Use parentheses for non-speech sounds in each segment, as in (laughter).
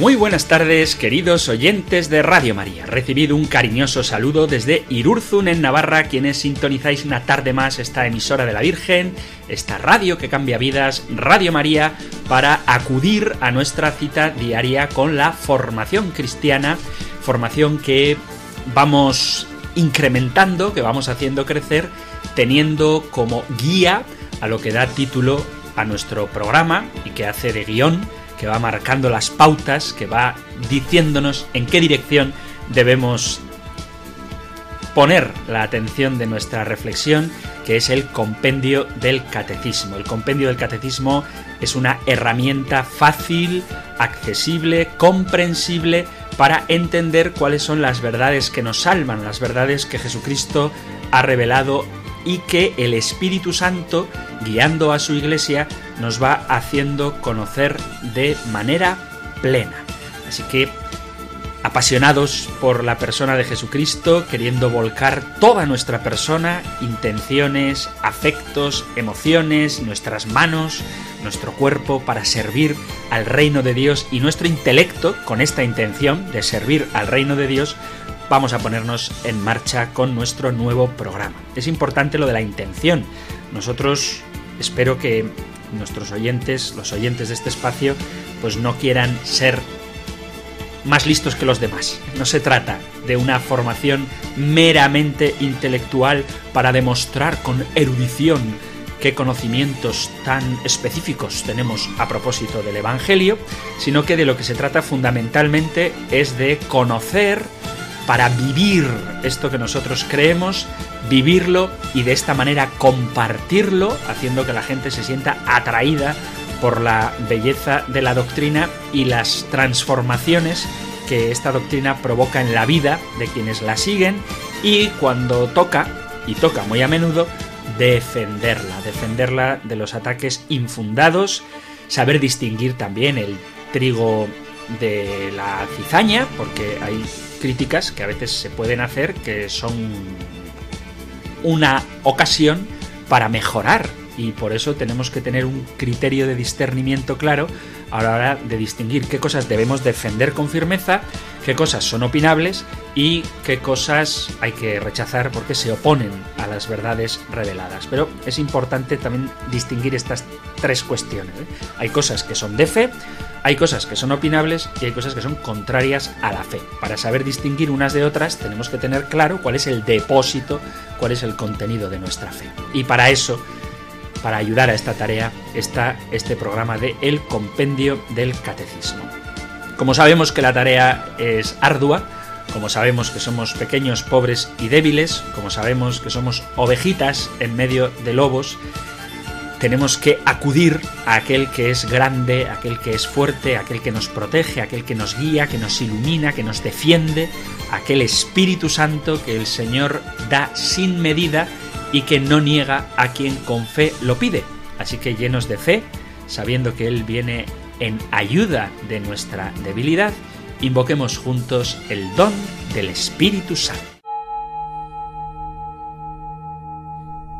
Muy buenas tardes, queridos oyentes de Radio María. Recibido un cariñoso saludo desde Irurzun, en Navarra, quienes sintonizáis una tarde más esta emisora de la Virgen, esta radio que cambia vidas, Radio María, para acudir a nuestra cita diaria con la formación cristiana, formación que vamos incrementando, que vamos haciendo crecer, teniendo como guía a lo que da título a nuestro programa y que hace de guion que va marcando las pautas, que va diciéndonos en qué dirección debemos poner la atención de nuestra reflexión, que es el compendio del catecismo. El compendio del catecismo es una herramienta fácil, accesible, comprensible para entender cuáles son las verdades que nos salvan, las verdades que Jesucristo ha revelado y que el Espíritu Santo, guiando a su iglesia, nos va haciendo conocer de manera plena. Así que, apasionados por la persona de Jesucristo, queriendo volcar toda nuestra persona, intenciones, afectos, emociones, nuestras manos, nuestro cuerpo para servir al reino de Dios y nuestro intelecto, con esta intención de servir al reino de Dios, vamos a ponernos en marcha con nuestro nuevo programa. Es importante lo de la intención. Nosotros espero que nuestros oyentes, los oyentes de este espacio, pues no quieran ser más listos que los demás. No se trata de una formación meramente intelectual para demostrar con erudición qué conocimientos tan específicos tenemos a propósito del Evangelio, sino que de lo que se trata fundamentalmente es de conocer para vivir esto que nosotros creemos, vivirlo y de esta manera compartirlo, haciendo que la gente se sienta atraída por la belleza de la doctrina y las transformaciones que esta doctrina provoca en la vida de quienes la siguen y cuando toca, y toca muy a menudo, defenderla, defenderla de los ataques infundados, saber distinguir también el trigo de la cizaña, porque hay críticas que a veces se pueden hacer que son una ocasión para mejorar y por eso tenemos que tener un criterio de discernimiento claro a la hora de distinguir qué cosas debemos defender con firmeza, qué cosas son opinables y qué cosas hay que rechazar porque se oponen a las verdades reveladas. Pero es importante también distinguir estas tres cuestiones. ¿eh? Hay cosas que son de fe, hay cosas que son opinables y hay cosas que son contrarias a la fe. Para saber distinguir unas de otras tenemos que tener claro cuál es el depósito, cuál es el contenido de nuestra fe. Y para eso, para ayudar a esta tarea, está este programa de El Compendio del Catecismo. Como sabemos que la tarea es ardua, como sabemos que somos pequeños, pobres y débiles, como sabemos que somos ovejitas en medio de lobos, tenemos que acudir a aquel que es grande, aquel que es fuerte, aquel que nos protege, aquel que nos guía, que nos ilumina, que nos defiende, aquel Espíritu Santo que el Señor da sin medida y que no niega a quien con fe lo pide. Así que llenos de fe, sabiendo que Él viene en ayuda de nuestra debilidad, invoquemos juntos el don del Espíritu Santo.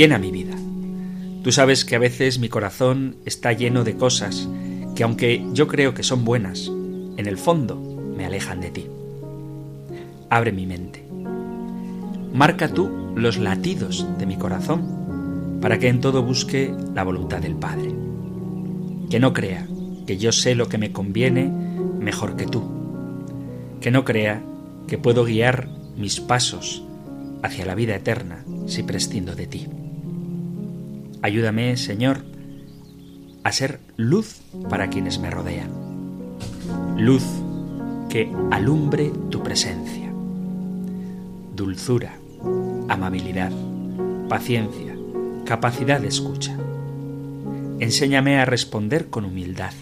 llena mi vida. Tú sabes que a veces mi corazón está lleno de cosas que aunque yo creo que son buenas, en el fondo me alejan de ti. Abre mi mente. Marca tú los latidos de mi corazón para que en todo busque la voluntad del Padre. Que no crea que yo sé lo que me conviene mejor que tú. Que no crea que puedo guiar mis pasos hacia la vida eterna si prescindo de ti. Ayúdame, Señor, a ser luz para quienes me rodean. luz que alumbre tu presencia. Dulzura, amabilidad, paciencia, capacidad de escucha. Enséñame a responder con humildad,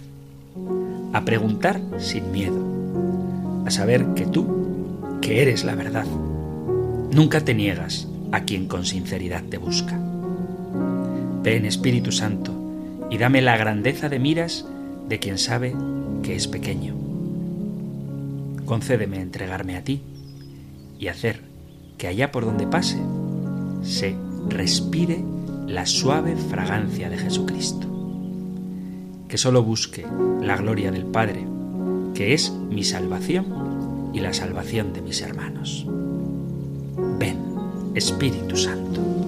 a preguntar sin miedo, a saber que tú, que eres la verdad, nunca te niegas a quien con sinceridad te busca. Ven Espíritu Santo y dame la grandeza de miras de quien sabe que es pequeño. Concédeme entregarme a ti y hacer que allá por donde pase se respire la suave fragancia de Jesucristo. Que solo busque la gloria del Padre, que es mi salvación y la salvación de mis hermanos. Ven, Espíritu Santo.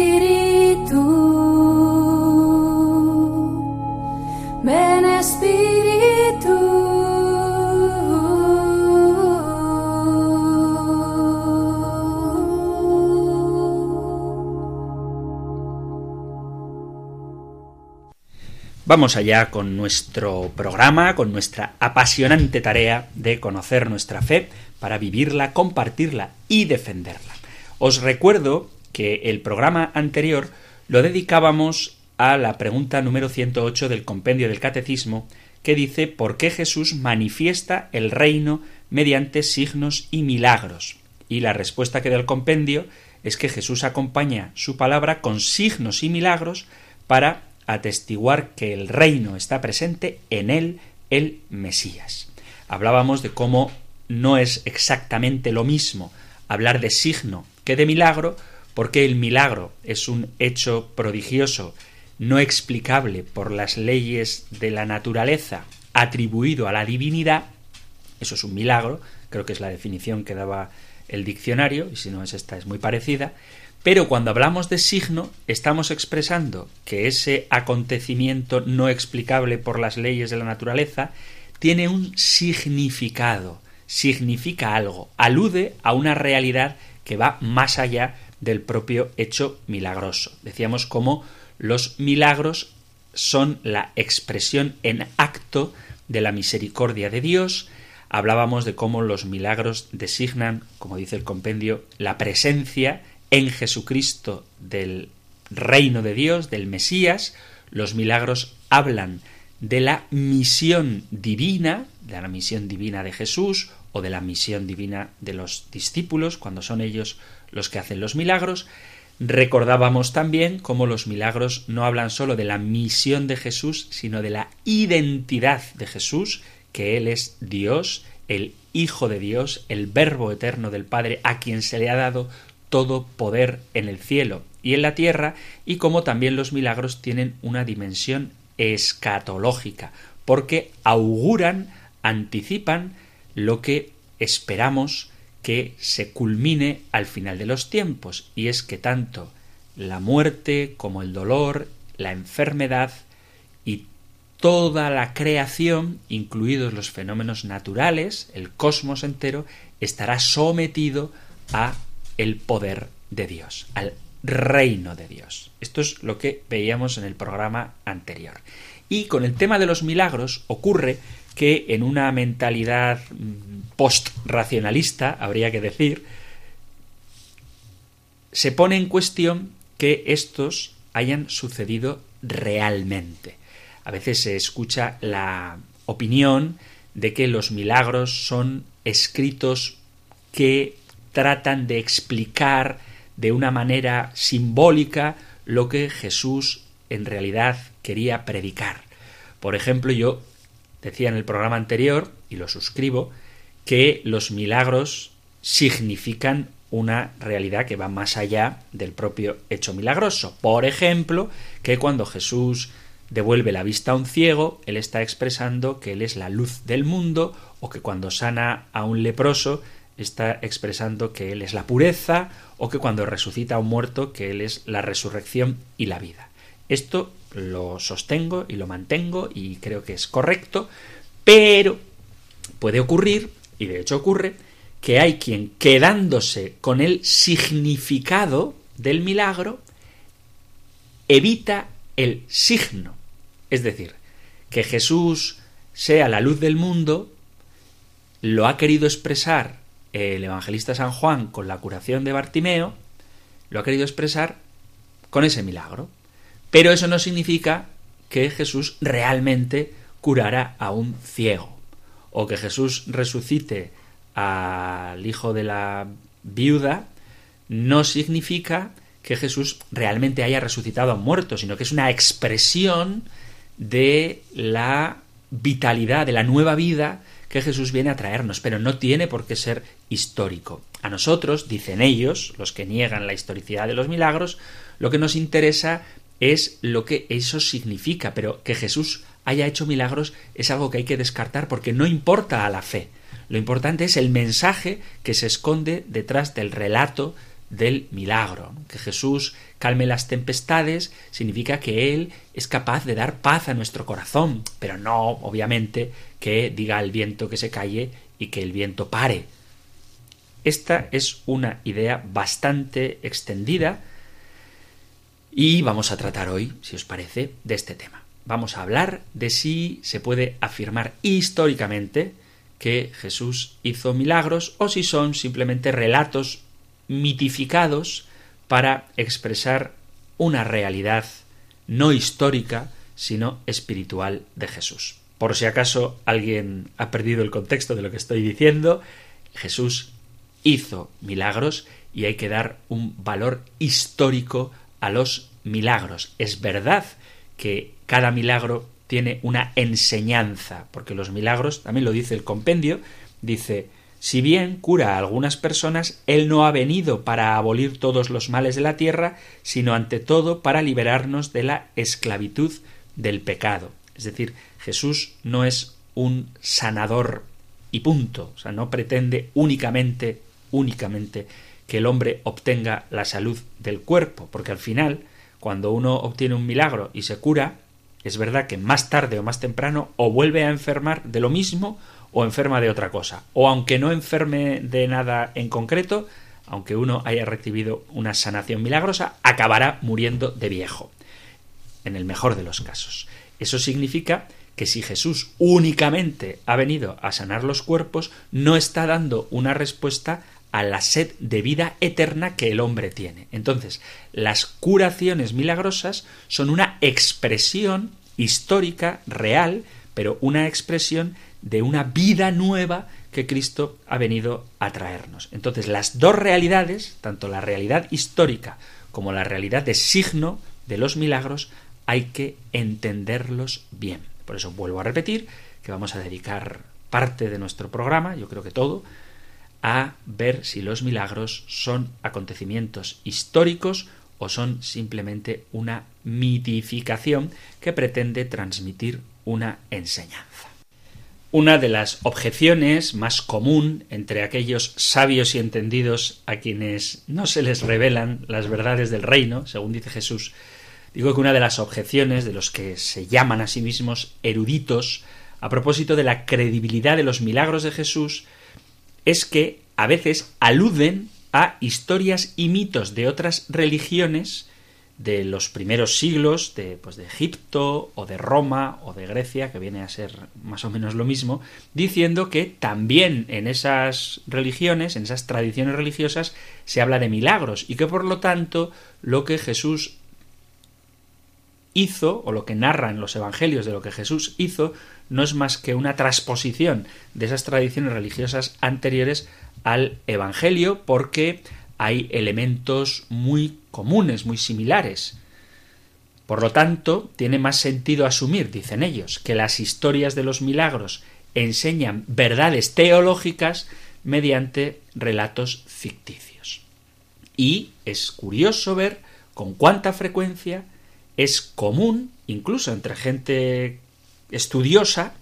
Vamos allá con nuestro programa, con nuestra apasionante tarea de conocer nuestra fe para vivirla, compartirla y defenderla. Os recuerdo que el programa anterior lo dedicábamos a la pregunta número 108 del compendio del Catecismo que dice ¿por qué Jesús manifiesta el reino mediante signos y milagros? Y la respuesta que da el compendio es que Jesús acompaña su palabra con signos y milagros para atestiguar que el reino está presente en él, el Mesías. Hablábamos de cómo no es exactamente lo mismo hablar de signo que de milagro, porque el milagro es un hecho prodigioso, no explicable por las leyes de la naturaleza, atribuido a la divinidad, eso es un milagro, creo que es la definición que daba el diccionario, y si no es esta es muy parecida, pero cuando hablamos de signo, estamos expresando que ese acontecimiento no explicable por las leyes de la naturaleza tiene un significado, significa algo, alude a una realidad que va más allá del propio hecho milagroso. Decíamos cómo los milagros son la expresión en acto de la misericordia de Dios, hablábamos de cómo los milagros designan, como dice el compendio, la presencia en Jesucristo del reino de Dios, del Mesías, los milagros hablan de la misión divina, de la misión divina de Jesús o de la misión divina de los discípulos, cuando son ellos los que hacen los milagros. Recordábamos también cómo los milagros no hablan sólo de la misión de Jesús, sino de la identidad de Jesús, que Él es Dios, el Hijo de Dios, el Verbo eterno del Padre, a quien se le ha dado todo poder en el cielo y en la tierra, y como también los milagros tienen una dimensión escatológica, porque auguran, anticipan lo que esperamos que se culmine al final de los tiempos, y es que tanto la muerte como el dolor, la enfermedad y toda la creación, incluidos los fenómenos naturales, el cosmos entero, estará sometido a el poder de Dios, al reino de Dios. Esto es lo que veíamos en el programa anterior. Y con el tema de los milagros ocurre que en una mentalidad post-racionalista, habría que decir, se pone en cuestión que estos hayan sucedido realmente. A veces se escucha la opinión de que los milagros son escritos que tratan de explicar de una manera simbólica lo que Jesús en realidad quería predicar. Por ejemplo, yo decía en el programa anterior, y lo suscribo, que los milagros significan una realidad que va más allá del propio hecho milagroso. Por ejemplo, que cuando Jesús devuelve la vista a un ciego, él está expresando que él es la luz del mundo, o que cuando sana a un leproso, está expresando que Él es la pureza o que cuando resucita a un muerto que Él es la resurrección y la vida. Esto lo sostengo y lo mantengo y creo que es correcto, pero puede ocurrir, y de hecho ocurre, que hay quien quedándose con el significado del milagro evita el signo. Es decir, que Jesús sea la luz del mundo, lo ha querido expresar el evangelista San Juan con la curación de Bartimeo, lo ha querido expresar con ese milagro. Pero eso no significa que Jesús realmente curara a un ciego, o que Jesús resucite al hijo de la viuda, no significa que Jesús realmente haya resucitado a un muerto, sino que es una expresión de la vitalidad, de la nueva vida que Jesús viene a traernos, pero no tiene por qué ser histórico. A nosotros, dicen ellos, los que niegan la historicidad de los milagros, lo que nos interesa es lo que eso significa, pero que Jesús haya hecho milagros es algo que hay que descartar porque no importa a la fe. Lo importante es el mensaje que se esconde detrás del relato del milagro. Que Jesús calme las tempestades significa que Él es capaz de dar paz a nuestro corazón, pero no, obviamente, que diga al viento que se calle y que el viento pare. Esta es una idea bastante extendida y vamos a tratar hoy, si os parece, de este tema. Vamos a hablar de si se puede afirmar históricamente que Jesús hizo milagros o si son simplemente relatos mitificados para expresar una realidad no histórica, sino espiritual de Jesús. Por si acaso alguien ha perdido el contexto de lo que estoy diciendo, Jesús hizo milagros y hay que dar un valor histórico a los milagros. Es verdad que cada milagro tiene una enseñanza, porque los milagros, también lo dice el compendio, dice si bien cura a algunas personas, Él no ha venido para abolir todos los males de la tierra, sino ante todo para liberarnos de la esclavitud del pecado. Es decir, Jesús no es un sanador y punto. O sea, no pretende únicamente, únicamente que el hombre obtenga la salud del cuerpo, porque al final, cuando uno obtiene un milagro y se cura, es verdad que más tarde o más temprano o vuelve a enfermar de lo mismo o enferma de otra cosa. O aunque no enferme de nada en concreto, aunque uno haya recibido una sanación milagrosa, acabará muriendo de viejo. En el mejor de los casos. Eso significa que si Jesús únicamente ha venido a sanar los cuerpos, no está dando una respuesta a la sed de vida eterna que el hombre tiene. Entonces, las curaciones milagrosas son una expresión histórica, real, pero una expresión de una vida nueva que Cristo ha venido a traernos. Entonces, las dos realidades, tanto la realidad histórica como la realidad de signo de los milagros, hay que entenderlos bien. Por eso vuelvo a repetir que vamos a dedicar parte de nuestro programa, yo creo que todo, a ver si los milagros son acontecimientos históricos o son simplemente una mitificación que pretende transmitir una enseñanza. Una de las objeciones más común entre aquellos sabios y entendidos a quienes no se les revelan las verdades del reino, según dice Jesús, digo que una de las objeciones de los que se llaman a sí mismos eruditos a propósito de la credibilidad de los milagros de Jesús es que a veces aluden a historias y mitos de otras religiones de los primeros siglos de, pues de Egipto o de Roma o de Grecia, que viene a ser más o menos lo mismo, diciendo que también en esas religiones, en esas tradiciones religiosas, se habla de milagros y que por lo tanto lo que Jesús hizo, o lo que narran los evangelios de lo que Jesús hizo, no es más que una transposición de esas tradiciones religiosas anteriores al Evangelio, porque hay elementos muy comunes, muy similares. Por lo tanto, tiene más sentido asumir, dicen ellos, que las historias de los milagros enseñan verdades teológicas mediante relatos ficticios. Y es curioso ver con cuánta frecuencia es común, incluso entre gente estudiosa,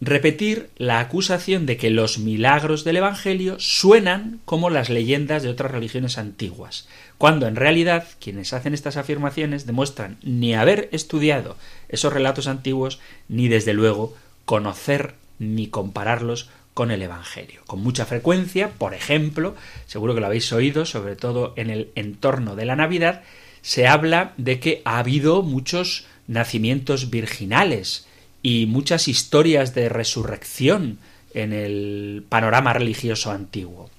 repetir la acusación de que los milagros del Evangelio suenan como las leyendas de otras religiones antiguas, cuando en realidad quienes hacen estas afirmaciones demuestran ni haber estudiado esos relatos antiguos, ni desde luego conocer ni compararlos con el Evangelio. Con mucha frecuencia, por ejemplo, seguro que lo habéis oído, sobre todo en el entorno de la Navidad, se habla de que ha habido muchos nacimientos virginales y muchas historias de resurrección en el panorama religioso antiguo.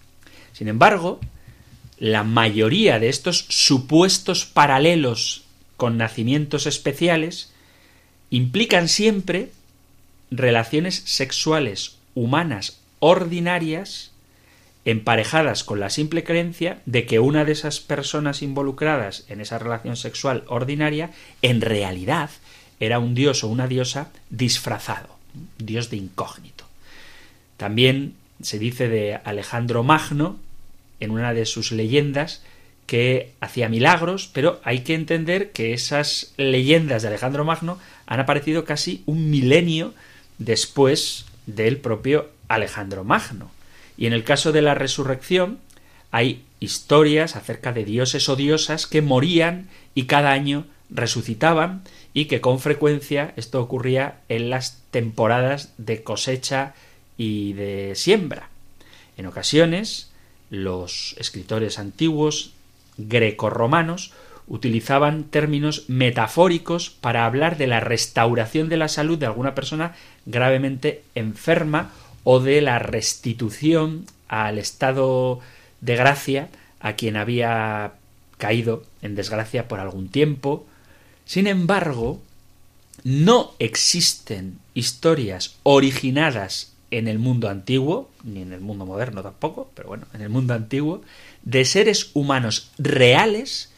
Sin embargo, la mayoría de estos supuestos paralelos con nacimientos especiales implican siempre relaciones sexuales humanas ordinarias emparejadas con la simple creencia de que una de esas personas involucradas en esa relación sexual ordinaria en realidad era un dios o una diosa disfrazado, dios de incógnito. También se dice de Alejandro Magno, en una de sus leyendas, que hacía milagros, pero hay que entender que esas leyendas de Alejandro Magno han aparecido casi un milenio después del propio Alejandro Magno. Y en el caso de la resurrección hay historias acerca de dioses o diosas que morían y cada año resucitaban y que con frecuencia esto ocurría en las temporadas de cosecha y de siembra. En ocasiones, los escritores antiguos grecorromanos utilizaban términos metafóricos para hablar de la restauración de la salud de alguna persona gravemente enferma o de la restitución al estado de gracia a quien había caído en desgracia por algún tiempo. Sin embargo, no existen historias originadas en el mundo antiguo, ni en el mundo moderno tampoco, pero bueno, en el mundo antiguo, de seres humanos reales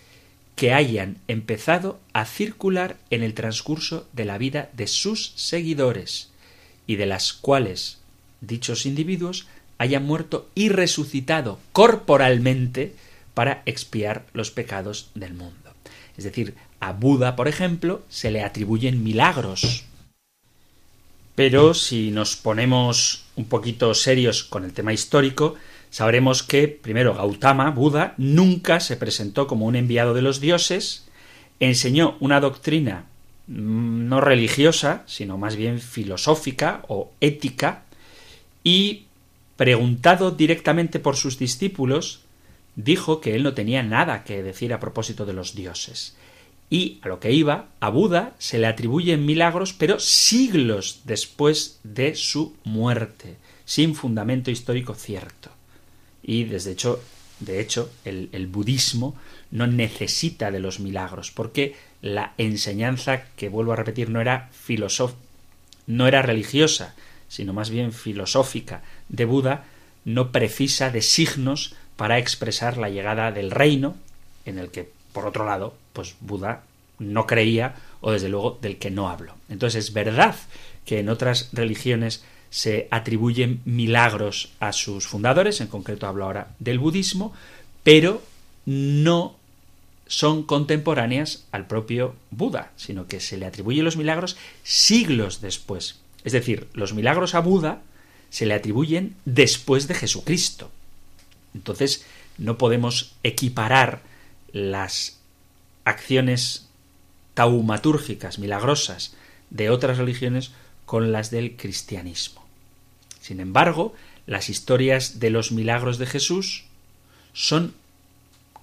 que hayan empezado a circular en el transcurso de la vida de sus seguidores y de las cuales dichos individuos hayan muerto y resucitado corporalmente para expiar los pecados del mundo. Es decir, a Buda, por ejemplo, se le atribuyen milagros. Pero si nos ponemos un poquito serios con el tema histórico, sabremos que, primero, Gautama, Buda, nunca se presentó como un enviado de los dioses, enseñó una doctrina mm, no religiosa, sino más bien filosófica o ética, y, preguntado directamente por sus discípulos, dijo que él no tenía nada que decir a propósito de los dioses. Y a lo que iba, a Buda se le atribuyen milagros, pero siglos después de su muerte, sin fundamento histórico cierto. Y desde hecho, de hecho, el, el budismo no necesita de los milagros, porque la enseñanza, que vuelvo a repetir, no era filosof no era religiosa, sino más bien filosófica de Buda, no precisa de signos para expresar la llegada del reino, en el que, por otro lado, pues Buda no creía, o desde luego del que no hablo. Entonces es verdad que en otras religiones se atribuyen milagros a sus fundadores, en concreto hablo ahora del budismo, pero no son contemporáneas al propio Buda, sino que se le atribuyen los milagros siglos después. Es decir, los milagros a Buda se le atribuyen después de Jesucristo. Entonces, no podemos equiparar las acciones taumatúrgicas, milagrosas, de otras religiones con las del cristianismo. Sin embargo, las historias de los milagros de Jesús son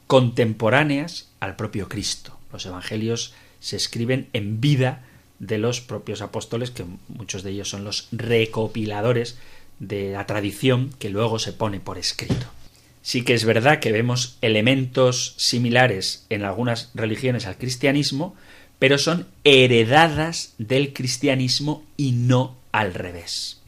contemporáneas al propio Cristo. Los evangelios se escriben en vida de los propios apóstoles, que muchos de ellos son los recopiladores de la tradición que luego se pone por escrito. Sí que es verdad que vemos elementos similares en algunas religiones al cristianismo, pero son heredadas del cristianismo y no al revés.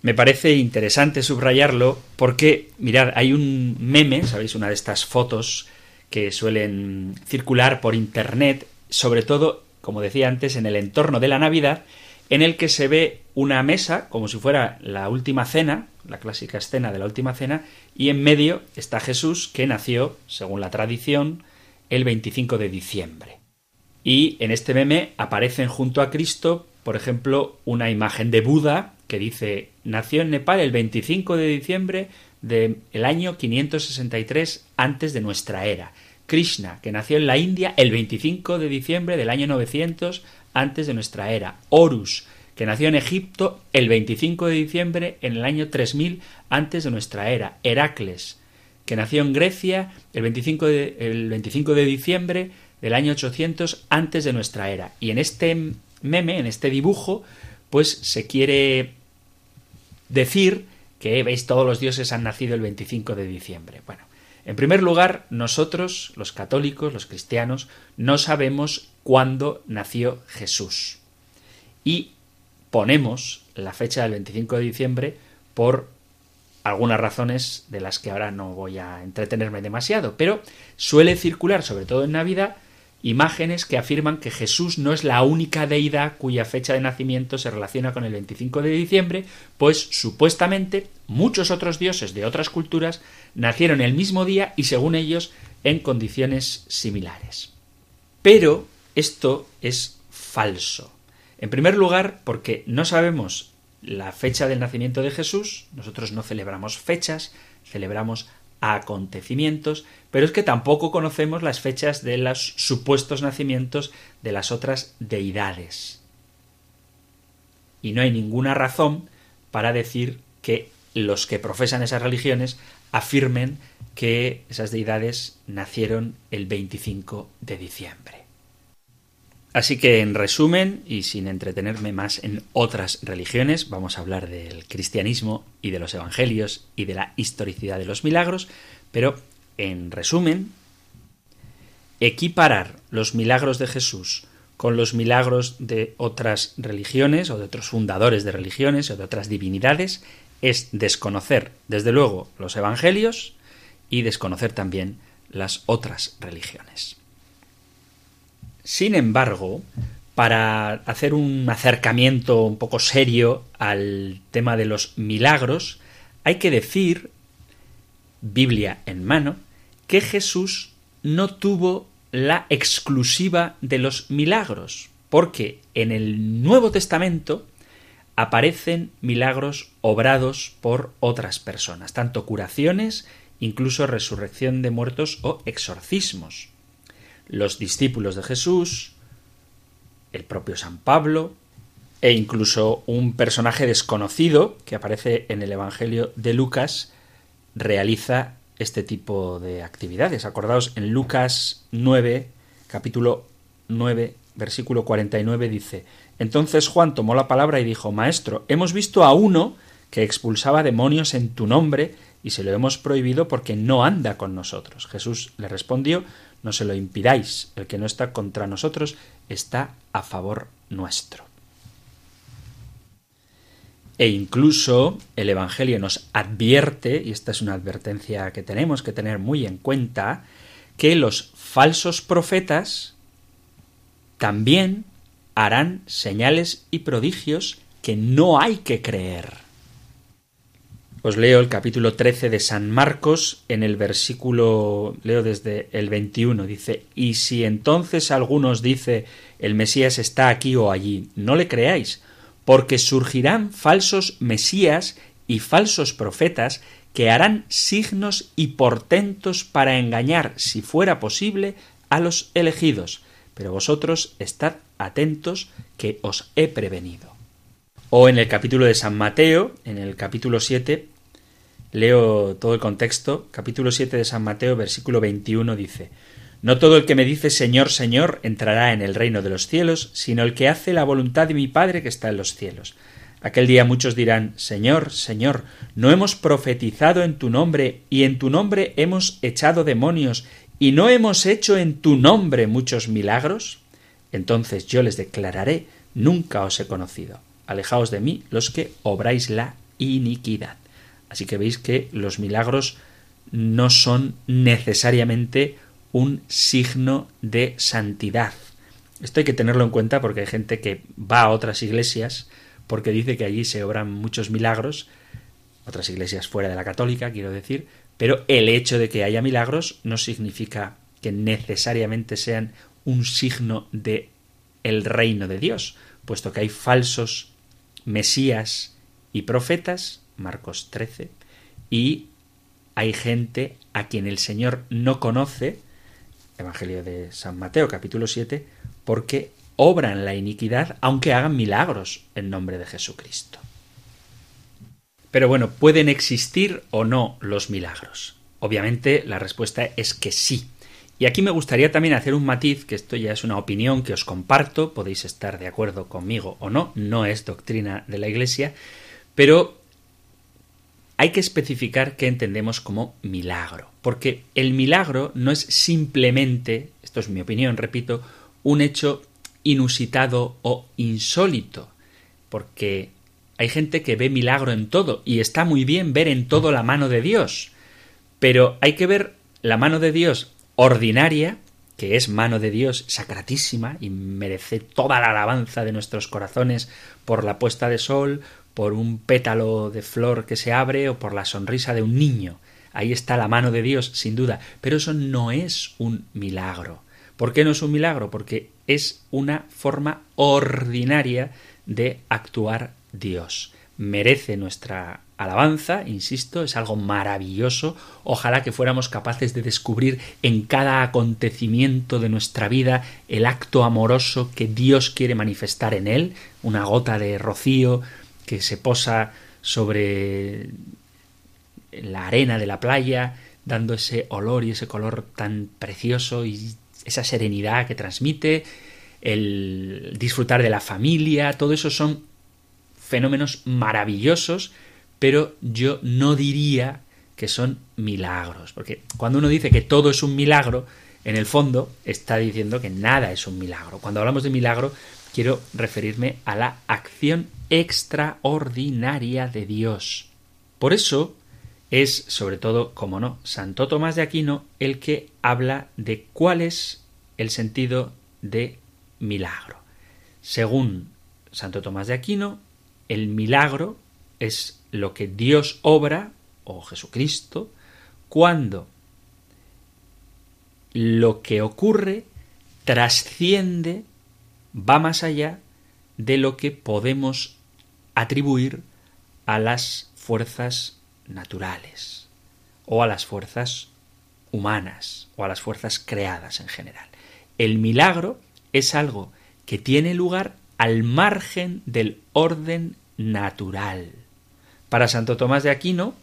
Me parece interesante subrayarlo porque, mirad, hay un meme, ¿sabéis? Una de estas fotos que suelen circular por Internet, sobre todo, como decía antes, en el entorno de la Navidad, en el que se ve una mesa, como si fuera la última cena, la clásica escena de la última cena, y en medio está Jesús, que nació, según la tradición, el 25 de diciembre. Y en este meme aparecen junto a Cristo por ejemplo, una imagen de Buda que dice nació en Nepal el 25 de diciembre del año 563 antes de nuestra era. Krishna, que nació en la India el 25 de diciembre del año 900 antes de nuestra era. Horus, que nació en Egipto el 25 de diciembre en el año 3000 antes de nuestra era. Heracles, que nació en Grecia el 25 de, el 25 de diciembre del año 800 antes de nuestra era. Y en este meme, en este dibujo, pues se quiere decir que, veis, todos los dioses han nacido el 25 de diciembre. Bueno, en primer lugar, nosotros, los católicos, los cristianos, no sabemos cuándo nació Jesús. Y ponemos la fecha del 25 de diciembre por algunas razones de las que ahora no voy a entretenerme demasiado, pero suele circular, sobre todo en Navidad, imágenes que afirman que Jesús no es la única deidad cuya fecha de nacimiento se relaciona con el 25 de diciembre, pues supuestamente muchos otros dioses de otras culturas nacieron el mismo día y según ellos en condiciones similares. Pero esto es falso. En primer lugar, porque no sabemos la fecha del nacimiento de Jesús, nosotros no celebramos fechas, celebramos acontecimientos, pero es que tampoco conocemos las fechas de los supuestos nacimientos de las otras deidades. Y no hay ninguna razón para decir que los que profesan esas religiones afirmen que esas deidades nacieron el 25 de diciembre. Así que en resumen, y sin entretenerme más en otras religiones, vamos a hablar del cristianismo y de los evangelios y de la historicidad de los milagros, pero en resumen, equiparar los milagros de Jesús con los milagros de otras religiones o de otros fundadores de religiones o de otras divinidades es desconocer, desde luego, los evangelios y desconocer también las otras religiones. Sin embargo, para hacer un acercamiento un poco serio al tema de los milagros, hay que decir, Biblia en mano, que Jesús no tuvo la exclusiva de los milagros, porque en el Nuevo Testamento aparecen milagros obrados por otras personas, tanto curaciones, incluso resurrección de muertos o exorcismos los discípulos de Jesús, el propio San Pablo, e incluso un personaje desconocido que aparece en el Evangelio de Lucas realiza este tipo de actividades. Acordaos, en Lucas 9, capítulo 9, versículo 49 dice, Entonces Juan tomó la palabra y dijo, Maestro, hemos visto a uno que expulsaba demonios en tu nombre y se lo hemos prohibido porque no anda con nosotros. Jesús le respondió, no se lo impidáis, el que no está contra nosotros está a favor nuestro. E incluso el Evangelio nos advierte, y esta es una advertencia que tenemos que tener muy en cuenta, que los falsos profetas también harán señales y prodigios que no hay que creer. Os leo el capítulo 13 de San Marcos en el versículo, leo desde el 21, dice, y si entonces algunos dice el Mesías está aquí o allí, no le creáis, porque surgirán falsos Mesías y falsos profetas que harán signos y portentos para engañar, si fuera posible, a los elegidos. Pero vosotros estad atentos que os he prevenido. O en el capítulo de San Mateo, en el capítulo 7, Leo todo el contexto. Capítulo 7 de San Mateo, versículo 21 dice, No todo el que me dice Señor, Señor entrará en el reino de los cielos, sino el que hace la voluntad de mi Padre que está en los cielos. Aquel día muchos dirán, Señor, Señor, ¿no hemos profetizado en tu nombre y en tu nombre hemos echado demonios y no hemos hecho en tu nombre muchos milagros? Entonces yo les declararé, nunca os he conocido. Alejaos de mí los que obráis la iniquidad. Así que veis que los milagros no son necesariamente un signo de santidad. Esto hay que tenerlo en cuenta porque hay gente que va a otras iglesias porque dice que allí se obran muchos milagros, otras iglesias fuera de la católica, quiero decir, pero el hecho de que haya milagros no significa que necesariamente sean un signo de el reino de Dios, puesto que hay falsos mesías y profetas, Marcos 13, y hay gente a quien el Señor no conoce, Evangelio de San Mateo capítulo 7, porque obran la iniquidad aunque hagan milagros en nombre de Jesucristo. Pero bueno, ¿pueden existir o no los milagros? Obviamente la respuesta es que sí. Y aquí me gustaría también hacer un matiz, que esto ya es una opinión que os comparto, podéis estar de acuerdo conmigo o no, no es doctrina de la Iglesia, pero hay que especificar qué entendemos como milagro, porque el milagro no es simplemente, esto es mi opinión, repito, un hecho inusitado o insólito, porque hay gente que ve milagro en todo y está muy bien ver en todo la mano de Dios, pero hay que ver la mano de Dios ordinaria, que es mano de Dios sacratísima y merece toda la alabanza de nuestros corazones por la puesta de sol, por un pétalo de flor que se abre o por la sonrisa de un niño. Ahí está la mano de Dios, sin duda, pero eso no es un milagro. ¿Por qué no es un milagro? Porque es una forma ordinaria de actuar Dios. Merece nuestra alabanza, insisto, es algo maravilloso. Ojalá que fuéramos capaces de descubrir en cada acontecimiento de nuestra vida el acto amoroso que Dios quiere manifestar en él, una gota de rocío que se posa sobre la arena de la playa, dando ese olor y ese color tan precioso y esa serenidad que transmite, el disfrutar de la familia, todo eso son fenómenos maravillosos, pero yo no diría que son milagros, porque cuando uno dice que todo es un milagro, en el fondo está diciendo que nada es un milagro. Cuando hablamos de milagro, quiero referirme a la acción extraordinaria de Dios. Por eso es, sobre todo, como no, Santo Tomás de Aquino el que habla de cuál es el sentido de milagro. Según Santo Tomás de Aquino, el milagro es lo que Dios obra, o Jesucristo, cuando lo que ocurre trasciende, va más allá de lo que podemos atribuir a las fuerzas naturales o a las fuerzas humanas o a las fuerzas creadas en general. El milagro es algo que tiene lugar al margen del orden natural. Para Santo Tomás de Aquino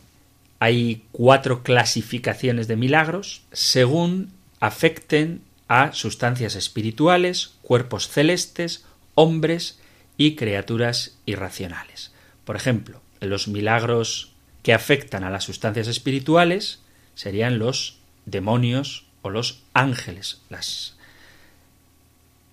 hay cuatro clasificaciones de milagros según afecten a sustancias espirituales, cuerpos celestes, hombres y criaturas irracionales. Por ejemplo, los milagros que afectan a las sustancias espirituales serían los demonios o los ángeles, las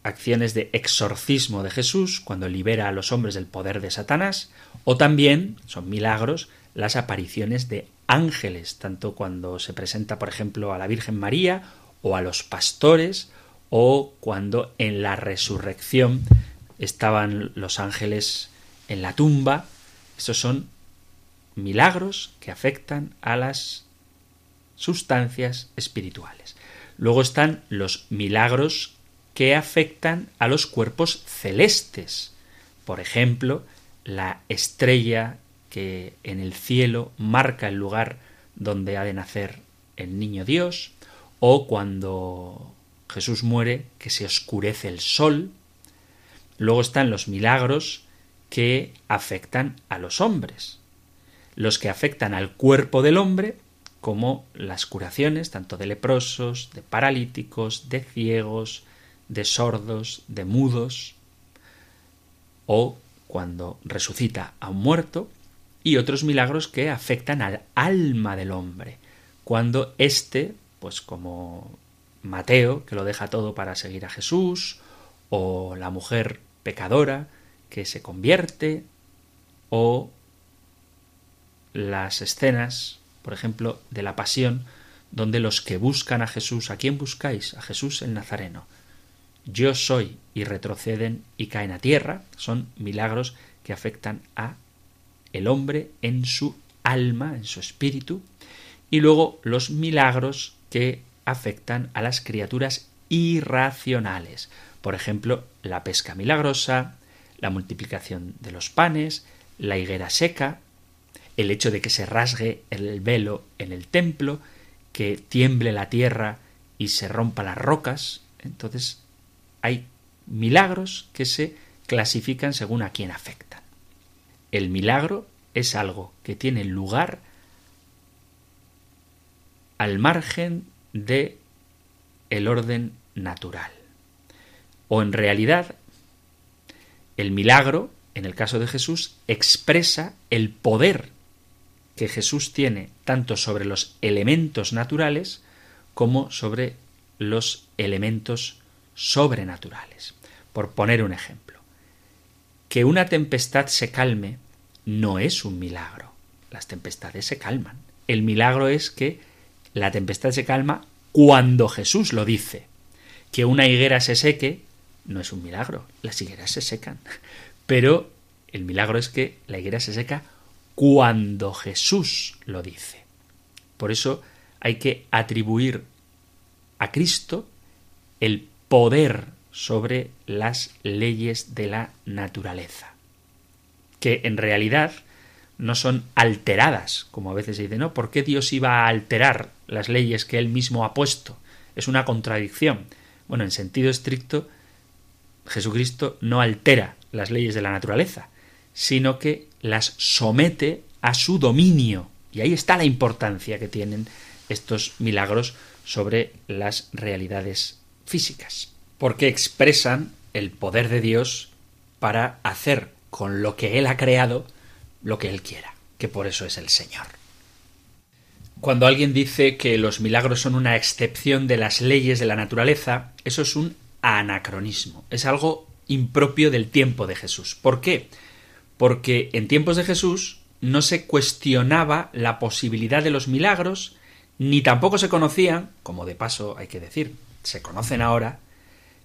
acciones de exorcismo de Jesús cuando libera a los hombres del poder de Satanás, o también son milagros las apariciones de ángeles, tanto cuando se presenta, por ejemplo, a la Virgen María o a los pastores, o cuando en la resurrección estaban los ángeles en la tumba. Estos son milagros que afectan a las sustancias espirituales. Luego están los milagros que afectan a los cuerpos celestes. Por ejemplo, la estrella que en el cielo marca el lugar donde ha de nacer el niño Dios, o cuando Jesús muere, que se oscurece el sol, Luego están los milagros que afectan a los hombres, los que afectan al cuerpo del hombre, como las curaciones tanto de leprosos, de paralíticos, de ciegos, de sordos, de mudos, o cuando resucita a un muerto, y otros milagros que afectan al alma del hombre, cuando éste, pues como Mateo, que lo deja todo para seguir a Jesús, o la mujer pecadora que se convierte o las escenas, por ejemplo, de la pasión, donde los que buscan a Jesús, ¿a quién buscáis? A Jesús el Nazareno. Yo soy y retroceden y caen a tierra, son milagros que afectan a el hombre en su alma, en su espíritu, y luego los milagros que afectan a las criaturas irracionales, por ejemplo, la pesca milagrosa, la multiplicación de los panes, la higuera seca, el hecho de que se rasgue el velo en el templo, que tiemble la tierra y se rompa las rocas. Entonces hay milagros que se clasifican según a quién afectan. El milagro es algo que tiene lugar al margen de el orden natural. O en realidad, el milagro, en el caso de Jesús, expresa el poder que Jesús tiene tanto sobre los elementos naturales como sobre los elementos sobrenaturales. Por poner un ejemplo, que una tempestad se calme no es un milagro. Las tempestades se calman. El milagro es que la tempestad se calma cuando Jesús lo dice. Que una higuera se seque no es un milagro. Las higueras se secan. Pero el milagro es que la higuera se seca cuando Jesús lo dice. Por eso hay que atribuir a Cristo el poder sobre las leyes de la naturaleza, que en realidad no son alteradas, como a veces se dice, ¿no? ¿Por qué Dios iba a alterar las leyes que él mismo ha puesto? Es una contradicción. Bueno, en sentido estricto, Jesucristo no altera las leyes de la naturaleza, sino que las somete a su dominio. Y ahí está la importancia que tienen estos milagros sobre las realidades físicas, porque expresan el poder de Dios para hacer con lo que Él ha creado lo que Él quiera, que por eso es el Señor. Cuando alguien dice que los milagros son una excepción de las leyes de la naturaleza, eso es un anacronismo, es algo impropio del tiempo de Jesús. ¿Por qué? Porque en tiempos de Jesús no se cuestionaba la posibilidad de los milagros, ni tampoco se conocían, como de paso hay que decir, se conocen ahora,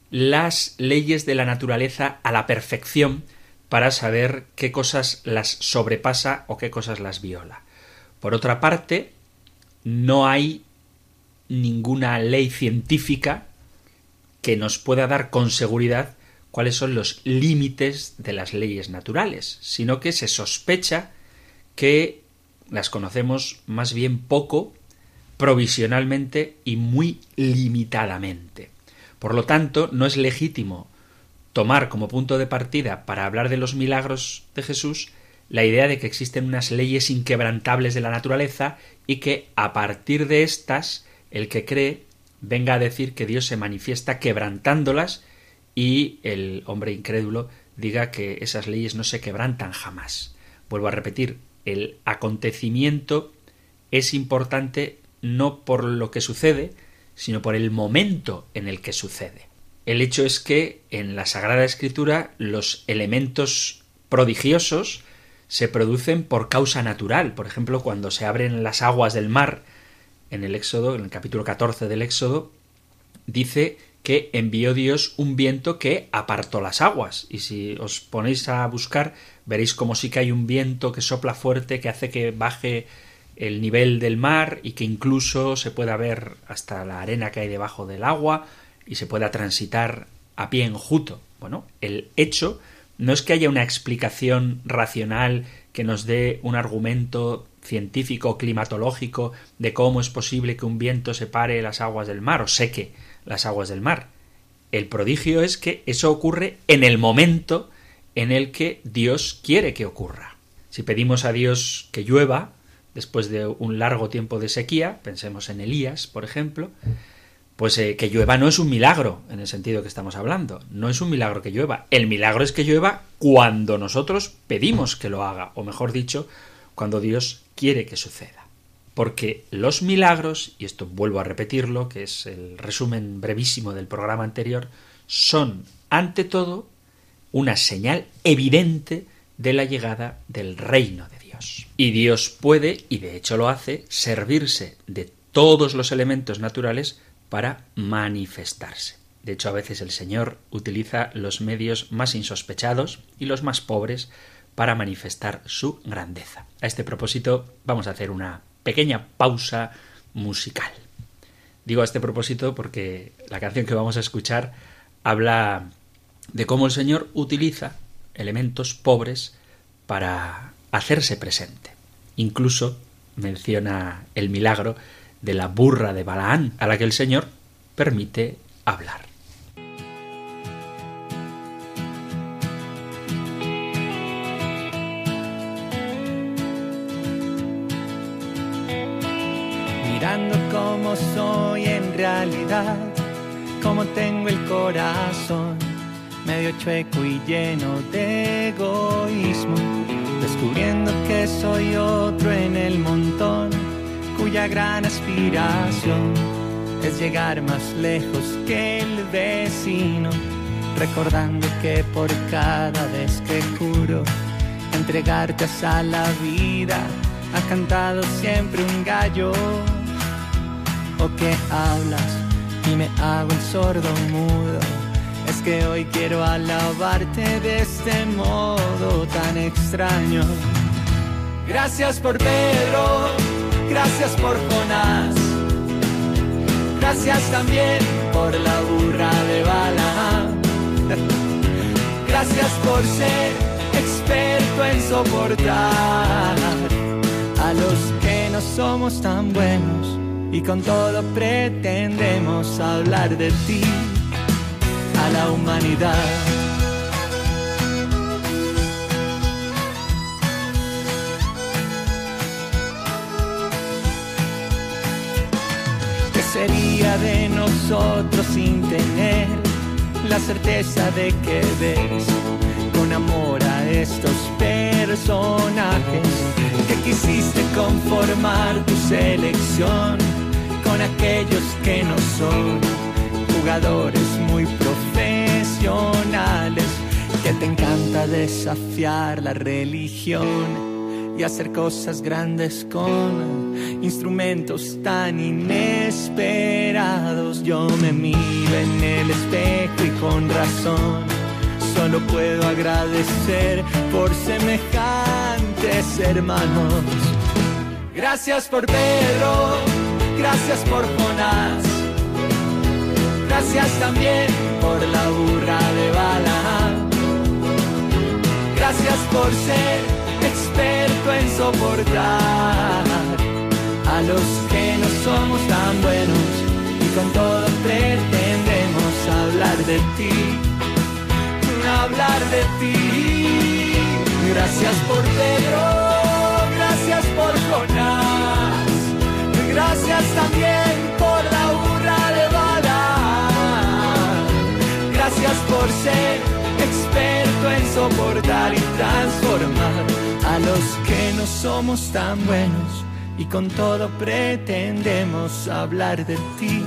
las leyes de la naturaleza a la perfección para saber qué cosas las sobrepasa o qué cosas las viola. Por otra parte, no hay ninguna ley científica que nos pueda dar con seguridad cuáles son los límites de las leyes naturales, sino que se sospecha que las conocemos más bien poco, provisionalmente y muy limitadamente. Por lo tanto, no es legítimo tomar como punto de partida para hablar de los milagros de Jesús la idea de que existen unas leyes inquebrantables de la naturaleza y que a partir de estas el que cree venga a decir que Dios se manifiesta quebrantándolas y el hombre incrédulo diga que esas leyes no se quebrantan jamás. Vuelvo a repetir, el acontecimiento es importante no por lo que sucede, sino por el momento en el que sucede. El hecho es que en la Sagrada Escritura los elementos prodigiosos se producen por causa natural. Por ejemplo, cuando se abren las aguas del mar en el Éxodo, en el capítulo 14 del Éxodo, dice que envió Dios un viento que apartó las aguas. Y si os ponéis a buscar, veréis como sí que hay un viento que sopla fuerte, que hace que baje el nivel del mar y que incluso se pueda ver hasta la arena que hay debajo del agua y se pueda transitar a pie enjuto. Bueno, el hecho no es que haya una explicación racional que nos dé un argumento científico climatológico de cómo es posible que un viento separe las aguas del mar o seque las aguas del mar. El prodigio es que eso ocurre en el momento en el que Dios quiere que ocurra. Si pedimos a Dios que llueva, después de un largo tiempo de sequía, pensemos en Elías, por ejemplo, pues eh, que llueva no es un milagro en el sentido que estamos hablando, no es un milagro que llueva, el milagro es que llueva cuando nosotros pedimos que lo haga, o mejor dicho, cuando Dios quiere que suceda. Porque los milagros, y esto vuelvo a repetirlo, que es el resumen brevísimo del programa anterior, son, ante todo, una señal evidente de la llegada del reino de Dios. Y Dios puede, y de hecho lo hace, servirse de todos los elementos naturales para manifestarse. De hecho, a veces el Señor utiliza los medios más insospechados y los más pobres para manifestar su grandeza. A este propósito vamos a hacer una pequeña pausa musical. Digo a este propósito porque la canción que vamos a escuchar habla de cómo el Señor utiliza elementos pobres para hacerse presente. Incluso menciona el milagro de la burra de Balaán, a la que el Señor permite hablar. Mirando cómo soy en realidad, cómo tengo el corazón medio chueco y lleno de egoísmo, descubriendo que soy otro en el montón, cuya gran aspiración es llegar más lejos que el vecino, recordando que por cada vez que juro entregarte a la vida, ha cantado siempre un gallo, o que hablas y me hago el sordo mudo. Es que hoy quiero alabarte de este modo tan extraño. Gracias por Pedro, gracias por Jonás, gracias también por la burra de bala. (laughs) Gracias por ser experto en soportar a los que no somos tan buenos y con todo pretendemos hablar de ti a la humanidad. Sería de nosotros sin tener la certeza de que ves con amor a estos personajes que quisiste conformar tu selección con aquellos que no son jugadores muy profesionales, que te encanta desafiar la religión y hacer cosas grandes con instrumentos tan inesperados. Yo me miro en el espejo y con razón solo puedo agradecer por semejantes hermanos. Gracias por Pedro, gracias por Jonás Gracias también por la burra de bala. Gracias por ser experto en soportar a los que no somos tan buenos. Y con todo pretendemos hablar de ti, hablar de ti. Gracias por Pedro, gracias por Jonás, gracias también por la Gracias por ser experto soportar y transformar a los que no somos tan buenos y con todo pretendemos hablar de ti,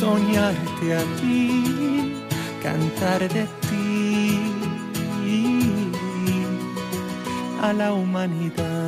soñarte a ti, cantar de ti a la humanidad.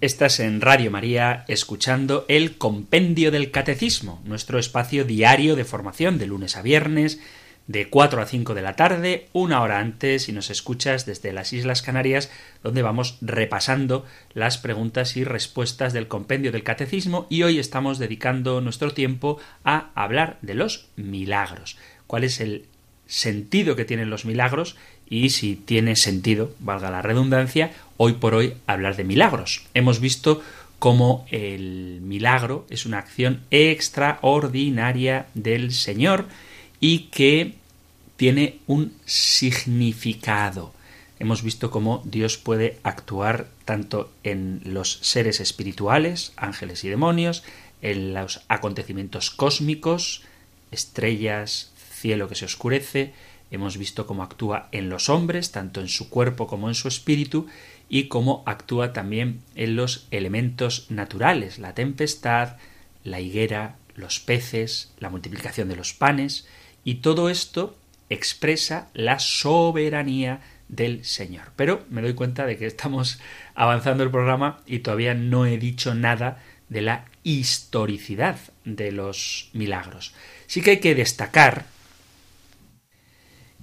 Estás en Radio María escuchando el Compendio del Catecismo, nuestro espacio diario de formación de lunes a viernes, de 4 a 5 de la tarde, una hora antes, y nos escuchas desde las Islas Canarias, donde vamos repasando las preguntas y respuestas del Compendio del Catecismo, y hoy estamos dedicando nuestro tiempo a hablar de los milagros. ¿Cuál es el sentido que tienen los milagros y si tiene sentido, valga la redundancia, hoy por hoy hablar de milagros. Hemos visto cómo el milagro es una acción extraordinaria del Señor y que tiene un significado. Hemos visto cómo Dios puede actuar tanto en los seres espirituales, ángeles y demonios, en los acontecimientos cósmicos, estrellas, cielo que se oscurece, hemos visto cómo actúa en los hombres, tanto en su cuerpo como en su espíritu, y cómo actúa también en los elementos naturales, la tempestad, la higuera, los peces, la multiplicación de los panes, y todo esto expresa la soberanía del Señor. Pero me doy cuenta de que estamos (laughs) avanzando el programa y todavía no he dicho nada de la historicidad de los milagros. Sí que hay que destacar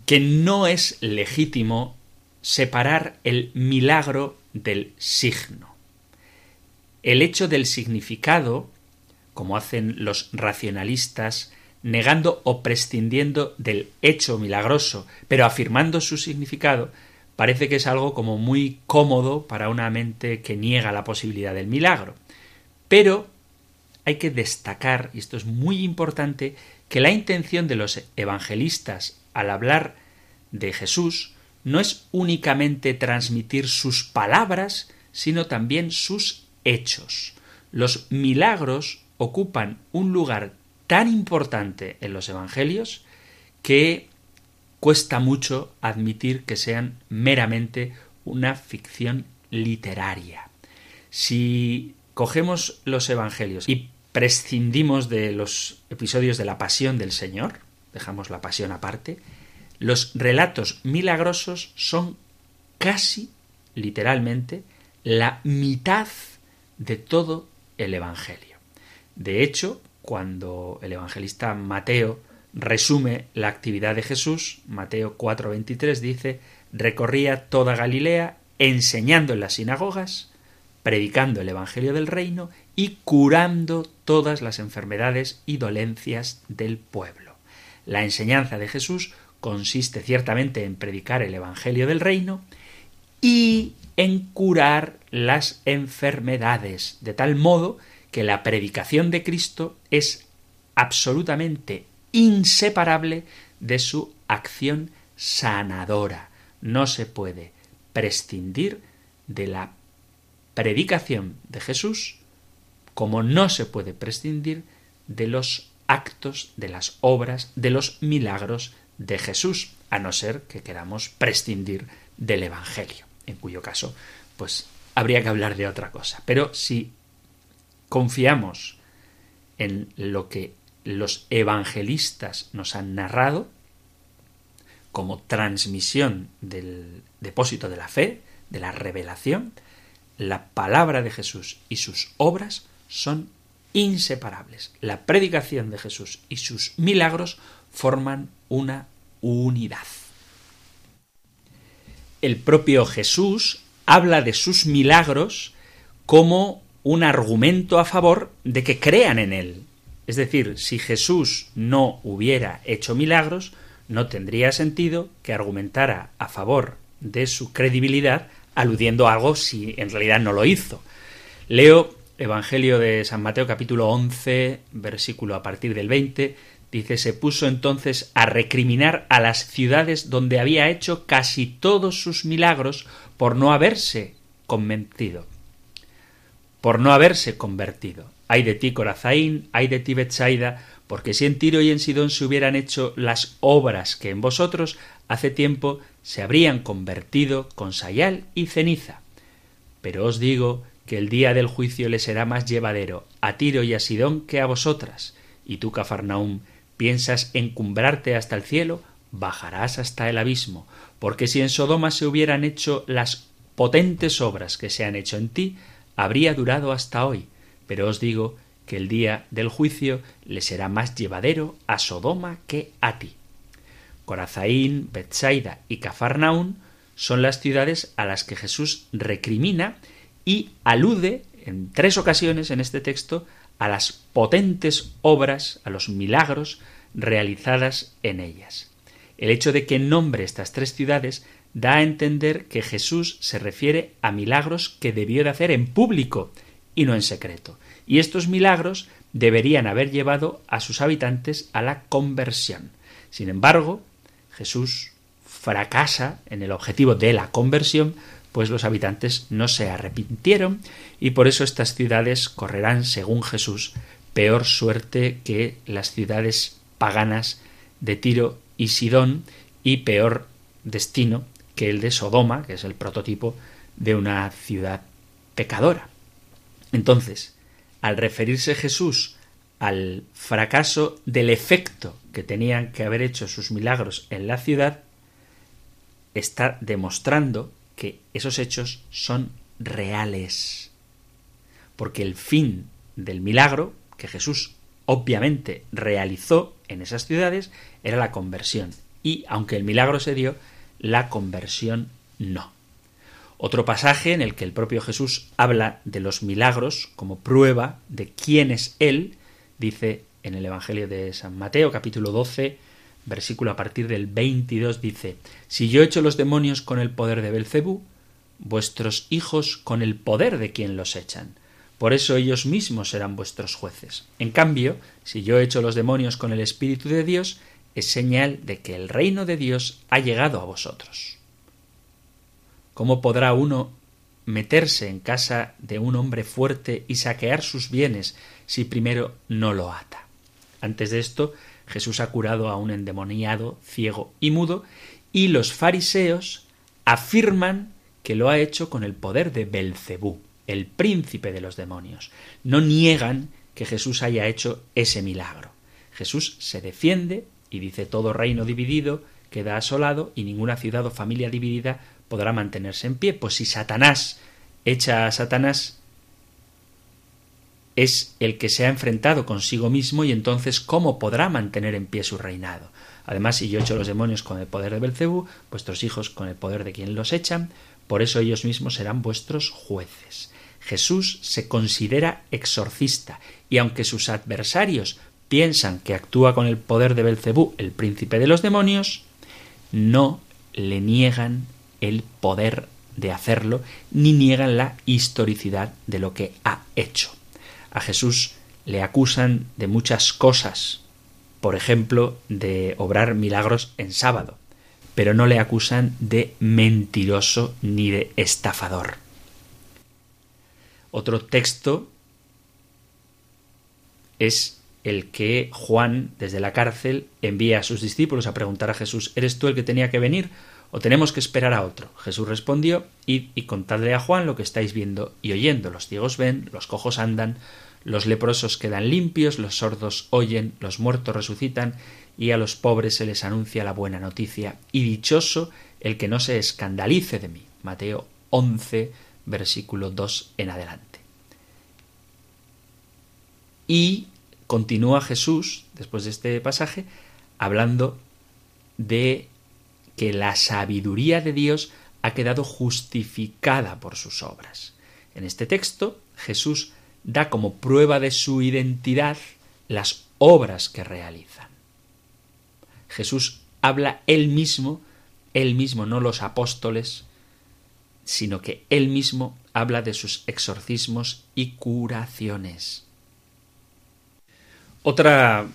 que no es legítimo separar el milagro del signo. El hecho del significado como hacen los racionalistas, negando o prescindiendo del hecho milagroso, pero afirmando su significado, parece que es algo como muy cómodo para una mente que niega la posibilidad del milagro. Pero hay que destacar, y esto es muy importante, que la intención de los evangelistas al hablar de Jesús no es únicamente transmitir sus palabras, sino también sus hechos. Los milagros ocupan un lugar tan importante en los evangelios que cuesta mucho admitir que sean meramente una ficción literaria. Si cogemos los evangelios y prescindimos de los episodios de la pasión del Señor, dejamos la pasión aparte, los relatos milagrosos son casi, literalmente, la mitad de todo el Evangelio. De hecho, cuando el evangelista Mateo resume la actividad de Jesús, Mateo 4:23 dice, recorría toda Galilea enseñando en las sinagogas, predicando el Evangelio del reino y curando todas las enfermedades y dolencias del pueblo. La enseñanza de Jesús consiste ciertamente en predicar el Evangelio del reino y en curar las enfermedades, de tal modo que la predicación de Cristo es absolutamente inseparable de su acción sanadora. No se puede prescindir de la predicación de Jesús como no se puede prescindir de los actos, de las obras, de los milagros de Jesús, a no ser que queramos prescindir del Evangelio, en cuyo caso, pues habría que hablar de otra cosa. Pero si confiamos en lo que los evangelistas nos han narrado como transmisión del depósito de la fe, de la revelación, la palabra de Jesús y sus obras son inseparables. La predicación de Jesús y sus milagros forman una unidad. El propio Jesús habla de sus milagros como un argumento a favor de que crean en él. Es decir, si Jesús no hubiera hecho milagros, no tendría sentido que argumentara a favor de su credibilidad aludiendo a algo si en realidad no lo hizo. Leo Evangelio de San Mateo capítulo 11, versículo a partir del 20, dice, se puso entonces a recriminar a las ciudades donde había hecho casi todos sus milagros por no haberse convencido, por no haberse convertido. Ay de ti, Corazaín, ay de ti, Betsaida, porque si en Tiro y en Sidón se hubieran hecho las obras que en vosotros hace tiempo se habrían convertido con sayal y ceniza. Pero os digo que el día del juicio le será más llevadero a Tiro y a Sidón que a vosotras. Y tú, Cafarnaum, piensas encumbrarte hasta el cielo, bajarás hasta el abismo, porque si en Sodoma se hubieran hecho las potentes obras que se han hecho en ti, habría durado hasta hoy. Pero os digo que el día del juicio le será más llevadero a Sodoma que a ti. Corazaín, Bethsaida y Cafarnaún son las ciudades a las que Jesús recrimina y alude en tres ocasiones en este texto a las potentes obras, a los milagros realizadas en ellas. El hecho de que nombre estas tres ciudades da a entender que Jesús se refiere a milagros que debió de hacer en público y no en secreto. Y estos milagros deberían haber llevado a sus habitantes a la conversión. Sin embargo, Jesús fracasa en el objetivo de la conversión pues los habitantes no se arrepintieron y por eso estas ciudades correrán, según Jesús, peor suerte que las ciudades paganas de Tiro y Sidón y peor destino que el de Sodoma, que es el prototipo de una ciudad pecadora. Entonces, al referirse Jesús al fracaso del efecto que tenían que haber hecho sus milagros en la ciudad, está demostrando que esos hechos son reales. Porque el fin del milagro que Jesús obviamente realizó en esas ciudades era la conversión. Y aunque el milagro se dio, la conversión no. Otro pasaje en el que el propio Jesús habla de los milagros como prueba de quién es Él dice en el Evangelio de San Mateo, capítulo 12, versículo a partir del 22, dice, Si yo echo los demonios con el poder de Belcebú, vuestros hijos con el poder de quien los echan. Por eso ellos mismos serán vuestros jueces. En cambio, si yo echo los demonios con el Espíritu de Dios, es señal de que el reino de Dios ha llegado a vosotros. ¿Cómo podrá uno meterse en casa de un hombre fuerte y saquear sus bienes si primero no lo ata? Antes de esto, Jesús ha curado a un endemoniado, ciego y mudo, y los fariseos afirman que lo ha hecho con el poder de Belcebú, el príncipe de los demonios. No niegan que Jesús haya hecho ese milagro. Jesús se defiende y dice todo reino dividido queda asolado y ninguna ciudad o familia dividida podrá mantenerse en pie. Pues si Satanás echa a Satanás, es el que se ha enfrentado consigo mismo y entonces cómo podrá mantener en pie su reinado. Además, si yo echo los demonios con el poder de Belcebú, vuestros hijos con el poder de quien los echan, por eso ellos mismos serán vuestros jueces. Jesús se considera exorcista, y aunque sus adversarios piensan que actúa con el poder de Belcebú, el príncipe de los demonios, no le niegan el poder de hacerlo, ni niegan la historicidad de lo que ha hecho. A Jesús le acusan de muchas cosas, por ejemplo, de obrar milagros en sábado, pero no le acusan de mentiroso ni de estafador. Otro texto es el que Juan, desde la cárcel, envía a sus discípulos a preguntar a Jesús ¿Eres tú el que tenía que venir o tenemos que esperar a otro? Jesús respondió Id y contadle a Juan lo que estáis viendo y oyendo. Los ciegos ven, los cojos andan, los leprosos quedan limpios, los sordos oyen, los muertos resucitan, y a los pobres se les anuncia la buena noticia, y dichoso el que no se escandalice de mí. Mateo 11, versículo 2 en adelante. Y continúa Jesús, después de este pasaje, hablando de que la sabiduría de Dios ha quedado justificada por sus obras. En este texto, Jesús da como prueba de su identidad las obras que realizan. Jesús habla él mismo, él mismo, no los apóstoles, sino que él mismo habla de sus exorcismos y curaciones. Otra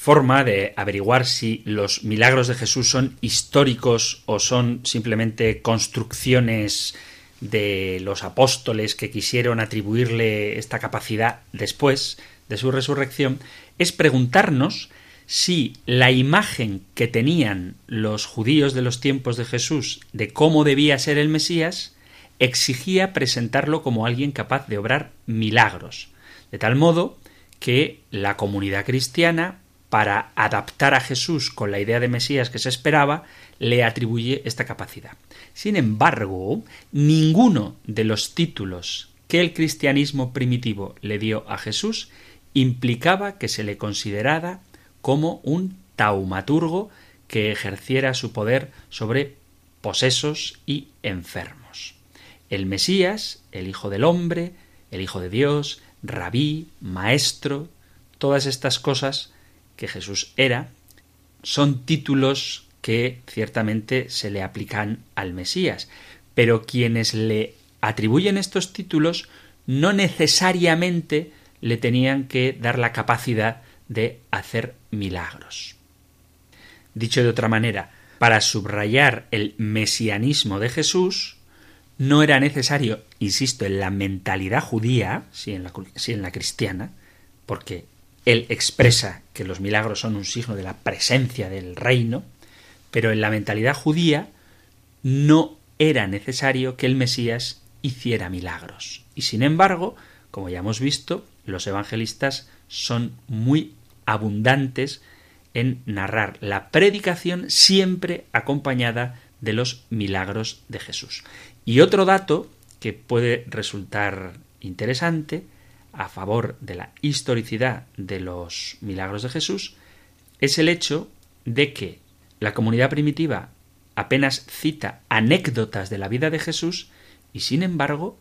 forma de averiguar si los milagros de Jesús son históricos o son simplemente construcciones de los apóstoles que quisieron atribuirle esta capacidad después de su resurrección, es preguntarnos si la imagen que tenían los judíos de los tiempos de Jesús de cómo debía ser el Mesías exigía presentarlo como alguien capaz de obrar milagros, de tal modo que la comunidad cristiana, para adaptar a Jesús con la idea de Mesías que se esperaba, le atribuye esta capacidad. Sin embargo, ninguno de los títulos que el cristianismo primitivo le dio a Jesús implicaba que se le considerara como un taumaturgo que ejerciera su poder sobre posesos y enfermos. El Mesías, el Hijo del Hombre, el Hijo de Dios, rabí, maestro, todas estas cosas que Jesús era, son títulos que ciertamente se le aplican al Mesías, pero quienes le atribuyen estos títulos no necesariamente le tenían que dar la capacidad de hacer milagros. Dicho de otra manera, para subrayar el mesianismo de Jesús, no era necesario, insisto, en la mentalidad judía, si en la, si en la cristiana, porque él expresa que los milagros son un signo de la presencia del reino, pero en la mentalidad judía no era necesario que el Mesías hiciera milagros. Y sin embargo, como ya hemos visto, los evangelistas son muy abundantes en narrar la predicación siempre acompañada de los milagros de Jesús. Y otro dato que puede resultar interesante a favor de la historicidad de los milagros de Jesús es el hecho de que la comunidad primitiva apenas cita anécdotas de la vida de Jesús y sin embargo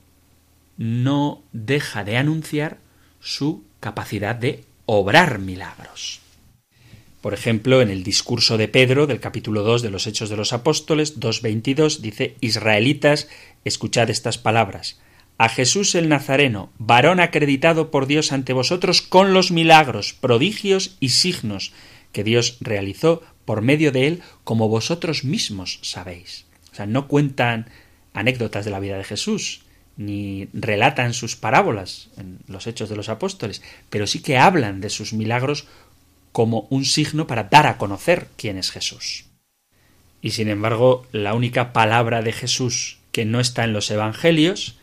no deja de anunciar su capacidad de obrar milagros. Por ejemplo, en el discurso de Pedro del capítulo 2 de los Hechos de los Apóstoles 2.22 dice Israelitas, escuchad estas palabras. A Jesús el Nazareno, varón acreditado por Dios ante vosotros con los milagros, prodigios y signos que Dios realizó por medio de él, como vosotros mismos sabéis. O sea, no cuentan anécdotas de la vida de Jesús, ni relatan sus parábolas en los hechos de los apóstoles, pero sí que hablan de sus milagros como un signo para dar a conocer quién es Jesús. Y sin embargo, la única palabra de Jesús que no está en los Evangelios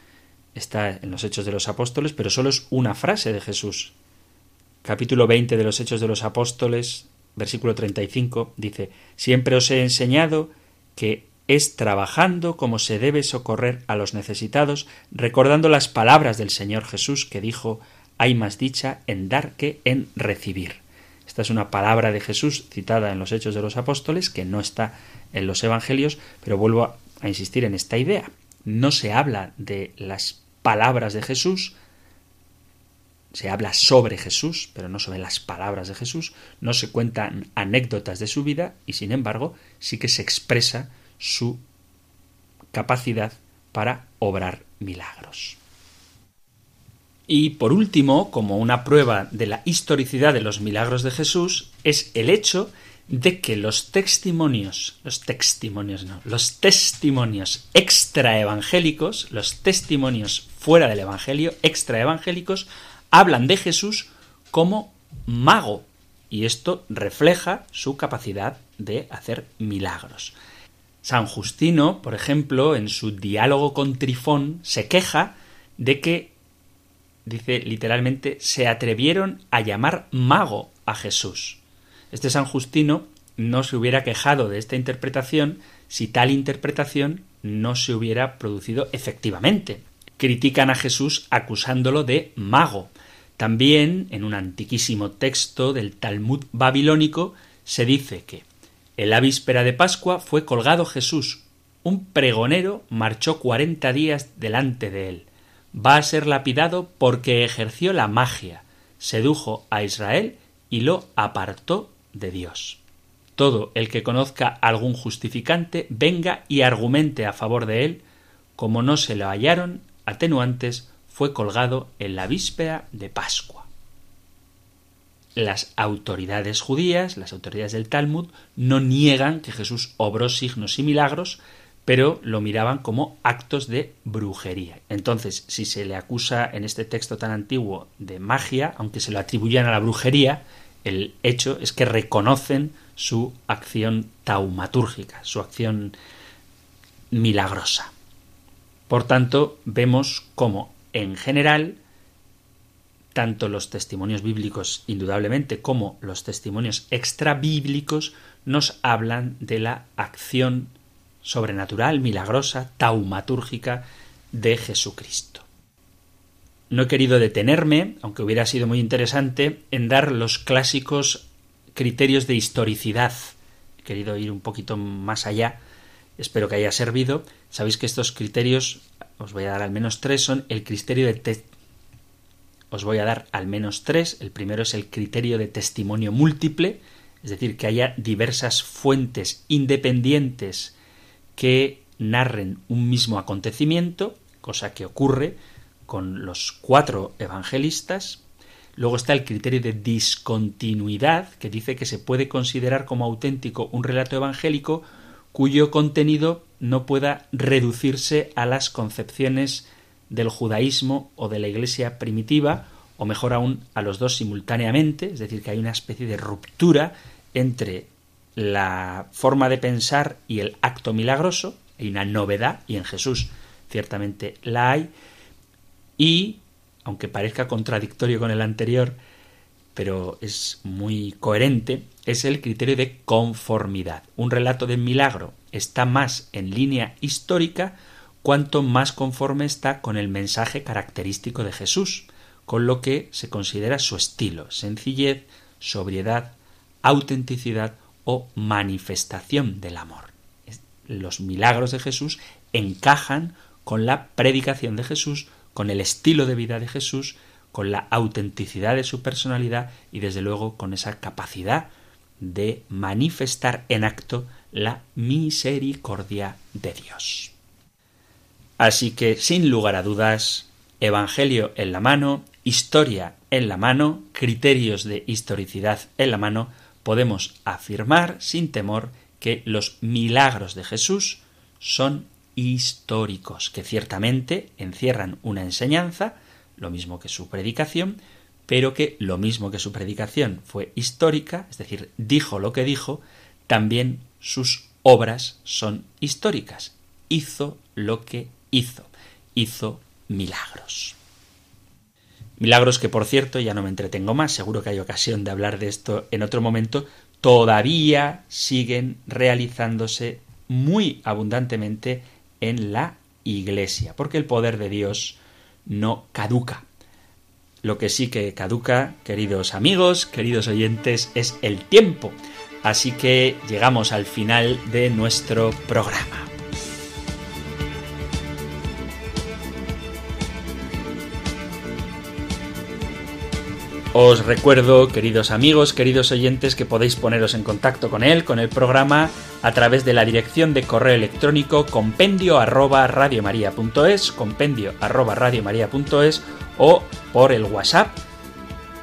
está en los Hechos de los Apóstoles, pero solo es una frase de Jesús. Capítulo 20 de los Hechos de los Apóstoles, versículo 35, dice, Siempre os he enseñado que es trabajando como se debe socorrer a los necesitados, recordando las palabras del Señor Jesús que dijo, hay más dicha en dar que en recibir. Esta es una palabra de Jesús citada en los Hechos de los Apóstoles, que no está en los Evangelios, pero vuelvo a insistir en esta idea. No se habla de las palabras de Jesús, se habla sobre Jesús, pero no sobre las palabras de Jesús, no se cuentan anécdotas de su vida y sin embargo sí que se expresa su capacidad para obrar milagros. Y por último, como una prueba de la historicidad de los milagros de Jesús, es el hecho de que los testimonios, los testimonios no, los testimonios extraevangélicos, los testimonios fuera del Evangelio, extraevangélicos, hablan de Jesús como mago, y esto refleja su capacidad de hacer milagros. San Justino, por ejemplo, en su diálogo con Trifón, se queja de que dice literalmente, se atrevieron a llamar mago a Jesús. Este San Justino no se hubiera quejado de esta interpretación si tal interpretación no se hubiera producido efectivamente. Critican a Jesús acusándolo de mago. También, en un antiquísimo texto del Talmud babilónico, se dice que en la víspera de Pascua fue colgado Jesús. Un pregonero marchó cuarenta días delante de él va a ser lapidado porque ejerció la magia, sedujo a Israel y lo apartó de Dios. Todo el que conozca algún justificante venga y argumente a favor de él, como no se lo hallaron atenuantes, fue colgado en la víspera de Pascua. Las autoridades judías, las autoridades del Talmud, no niegan que Jesús obró signos y milagros, pero lo miraban como actos de brujería. Entonces, si se le acusa en este texto tan antiguo de magia, aunque se lo atribuyan a la brujería, el hecho es que reconocen su acción taumatúrgica, su acción milagrosa. Por tanto, vemos cómo, en general, tanto los testimonios bíblicos, indudablemente, como los testimonios extrabíblicos, nos hablan de la acción sobrenatural, milagrosa, taumatúrgica de Jesucristo. No he querido detenerme, aunque hubiera sido muy interesante, en dar los clásicos criterios de historicidad. He querido ir un poquito más allá. Espero que haya servido. Sabéis que estos criterios, os voy a dar al menos tres, son el criterio de os voy a dar al menos tres. El primero es el criterio de testimonio múltiple, es decir, que haya diversas fuentes independientes que narren un mismo acontecimiento, cosa que ocurre con los cuatro evangelistas. Luego está el criterio de discontinuidad, que dice que se puede considerar como auténtico un relato evangélico cuyo contenido no pueda reducirse a las concepciones del judaísmo o de la iglesia primitiva, o mejor aún a los dos simultáneamente, es decir, que hay una especie de ruptura entre la forma de pensar y el acto milagroso, hay una novedad, y en Jesús ciertamente la hay, y, aunque parezca contradictorio con el anterior, pero es muy coherente, es el criterio de conformidad. Un relato de milagro está más en línea histórica cuanto más conforme está con el mensaje característico de Jesús, con lo que se considera su estilo, sencillez, sobriedad, autenticidad o manifestación del amor. Los milagros de Jesús encajan con la predicación de Jesús, con el estilo de vida de Jesús, con la autenticidad de su personalidad y desde luego con esa capacidad de manifestar en acto la misericordia de Dios. Así que, sin lugar a dudas, Evangelio en la mano, historia en la mano, criterios de historicidad en la mano, podemos afirmar sin temor que los milagros de Jesús son históricos, que ciertamente encierran una enseñanza, lo mismo que su predicación, pero que lo mismo que su predicación fue histórica, es decir, dijo lo que dijo, también sus obras son históricas. Hizo lo que hizo. Hizo milagros. Milagros que, por cierto, ya no me entretengo más, seguro que hay ocasión de hablar de esto en otro momento, todavía siguen realizándose muy abundantemente en la Iglesia, porque el poder de Dios no caduca. Lo que sí que caduca, queridos amigos, queridos oyentes, es el tiempo. Así que llegamos al final de nuestro programa. Os recuerdo, queridos amigos, queridos oyentes, que podéis poneros en contacto con él, con el programa, a través de la dirección de correo electrónico compendio arroba compendio arroba o por el WhatsApp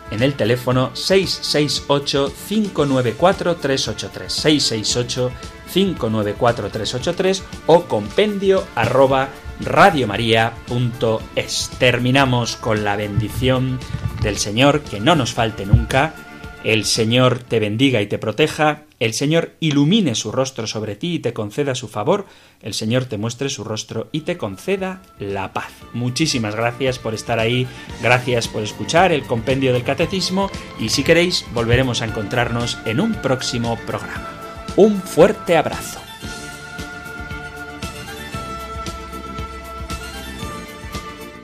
en el teléfono 668-594-383, 668-594-383 o compendio arroba radiomaria.es. Terminamos con la bendición del Señor, que no nos falte nunca. El Señor te bendiga y te proteja, el Señor ilumine su rostro sobre ti y te conceda su favor, el Señor te muestre su rostro y te conceda la paz. Muchísimas gracias por estar ahí, gracias por escuchar el compendio del catecismo y si queréis volveremos a encontrarnos en un próximo programa. Un fuerte abrazo.